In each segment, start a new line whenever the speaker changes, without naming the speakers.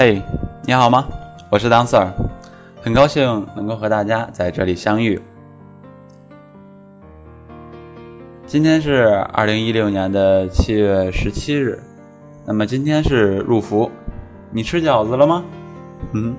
嘿，你好吗？我是当 Sir，很高兴能够和大家在这里相遇。今天是二零一六年的七月十七日，那么今天是入伏，你吃饺子了吗？嗯。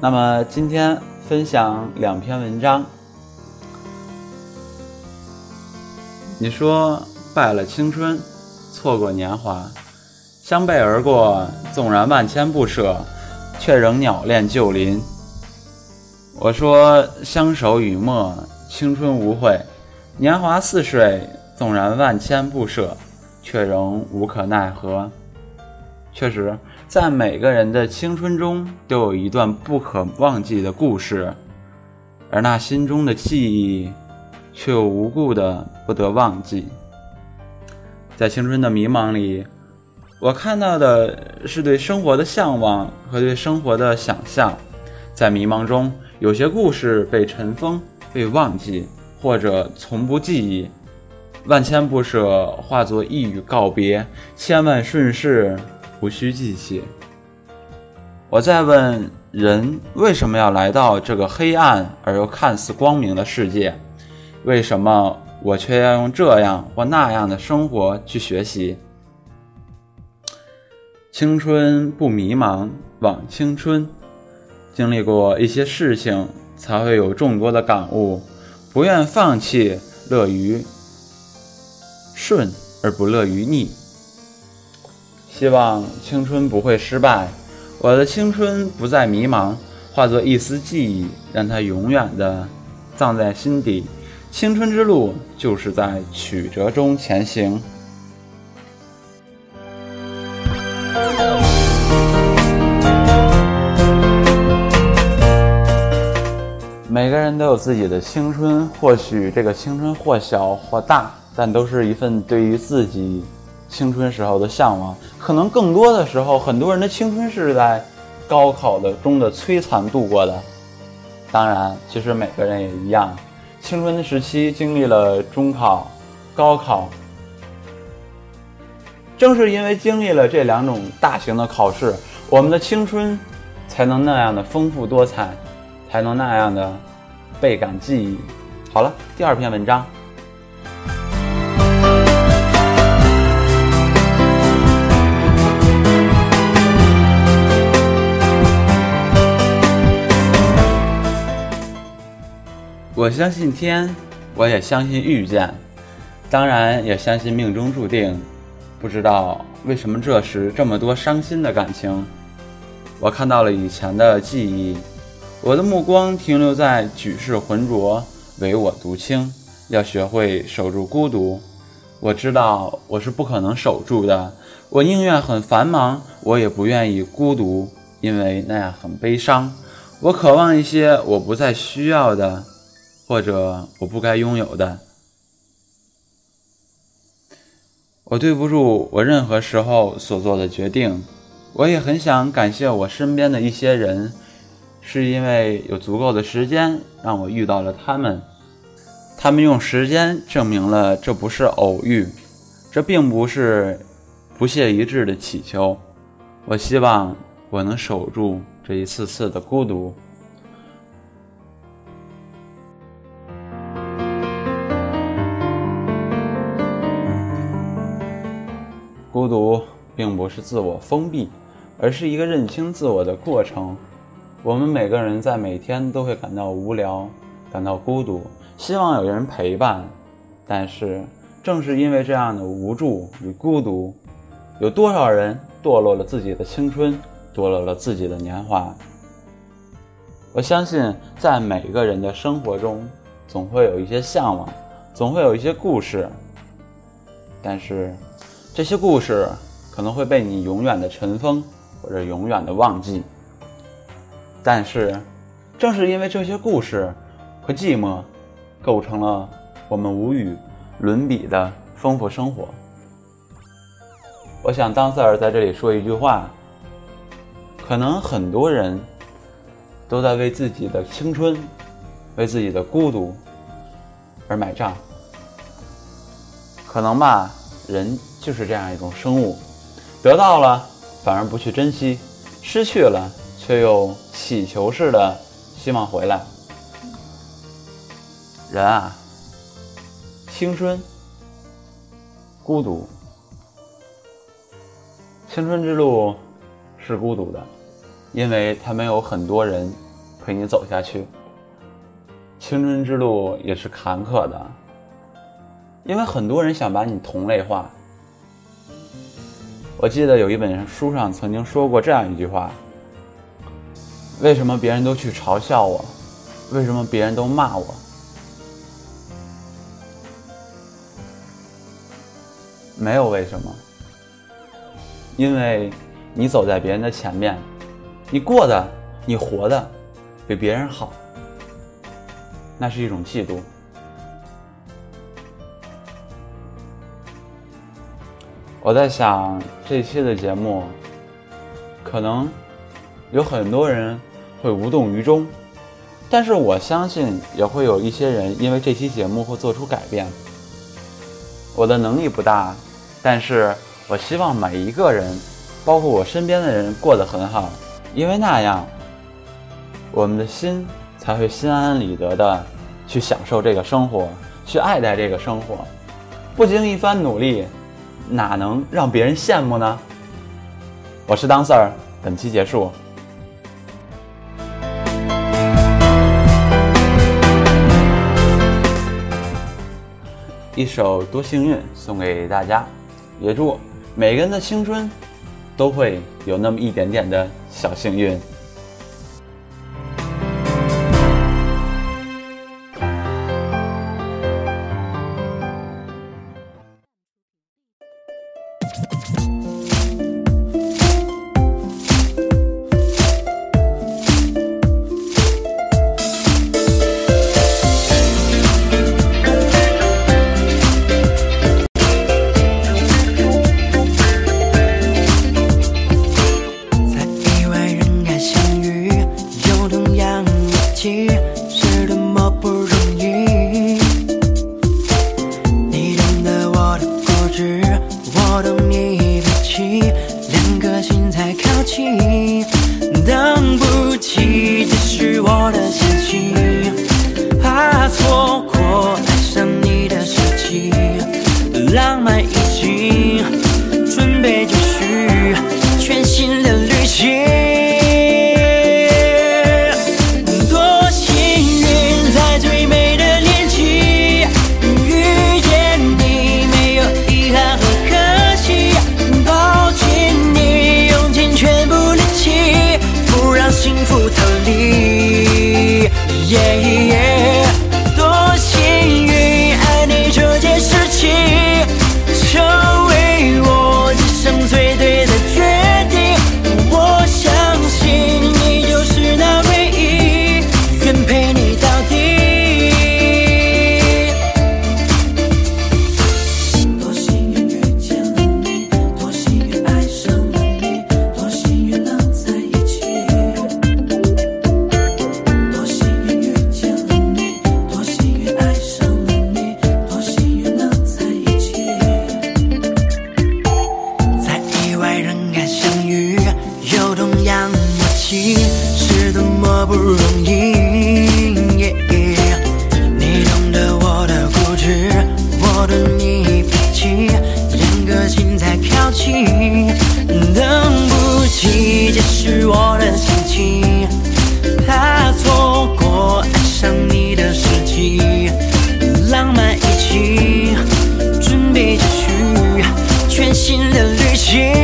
那么今天分享两篇文章。你说败了青春，错过年华，相背而过，纵然万千不舍，却仍鸟恋旧林。我说相守与陌，青春无悔，年华似水，纵然万千不舍，却仍无可奈何。确实。在每个人的青春中，都有一段不可忘记的故事，而那心中的记忆，却又无故的不得忘记。在青春的迷茫里，我看到的是对生活的向往和对生活的想象。在迷茫中，有些故事被尘封、被忘记，或者从不记忆。万千不舍化作一语告别，千万顺势。无需记起。我在问人为什么要来到这个黑暗而又看似光明的世界？为什么我却要用这样或那样的生活去学习？青春不迷茫，枉青春。经历过一些事情，才会有众多的感悟。不愿放弃，乐于顺而不乐于逆。希望青春不会失败，我的青春不再迷茫，化作一丝记忆，让它永远的葬在心底。青春之路就是在曲折中前行。每个人都有自己的青春，或许这个青春或小或大，但都是一份对于自己。青春时候的向往，可能更多的时候，很多人的青春是在高考的中的摧残度过的。当然，其实每个人也一样，青春时期经历了中考、高考。正是因为经历了这两种大型的考试，我们的青春才能那样的丰富多彩，才能那样的倍感记忆。好了，第二篇文章。我相信天，我也相信遇见，当然也相信命中注定。不知道为什么这时这么多伤心的感情。我看到了以前的记忆，我的目光停留在举世浑浊，唯我独清。要学会守住孤独。我知道我是不可能守住的。我宁愿很繁忙，我也不愿意孤独，因为那样很悲伤。我渴望一些我不再需要的。或者我不该拥有的，我对不住我任何时候所做的决定。我也很想感谢我身边的一些人，是因为有足够的时间让我遇到了他们。他们用时间证明了这不是偶遇，这并不是不屑一掷的乞求。我希望我能守住这一次次的孤独。孤独并不是自我封闭，而是一个认清自我的过程。我们每个人在每天都会感到无聊，感到孤独，希望有人陪伴。但是，正是因为这样的无助与孤独，有多少人堕落了自己的青春，堕落了自己的年华？我相信，在每个人的生活中，总会有一些向往，总会有一些故事。但是。这些故事可能会被你永远的尘封，或者永远的忘记。但是，正是因为这些故事和寂寞，构成了我们无与伦比的丰富生活。我想，当塞尔在这里说一句话：可能很多人都在为自己的青春、为自己的孤独
而买账。可能吧，人就是这样一种生物，得到了反而不去珍惜，失去了却又乞求似的希望回来。人啊，青春，孤独，青春之路是孤独的，因为它没有很多人陪你走下去。青春之路也是坎坷的，因为很多人想把你同类化。我记得有一本书上曾经说过这样一句话：为什么别人都去嘲笑我？为什么别人都骂我？没有为什么，因为你走在别人的前面，你过的，你活的比别人好。那是一种嫉妒。我在想这期的节目，可能有很多人会无动于衷，但是我相信也会有一些人因为这期节目会做出改变。我的能力不大，但是我希望每一个人，包括我身边的人过得很好，因为那样，我们的心。才会心安理得的去享受这个生活，去爱戴这个生活。不经一番努力，哪能让别人羡慕呢？我是当 Sir，本期结束。一首《多幸运》送给大家，也祝每个人的青春都会有那么一点点的小幸运。心在飘起，等不及解释我的心情，怕错过爱上你的时机，浪漫一起，准备着去全
新的旅行。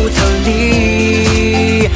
不曾离。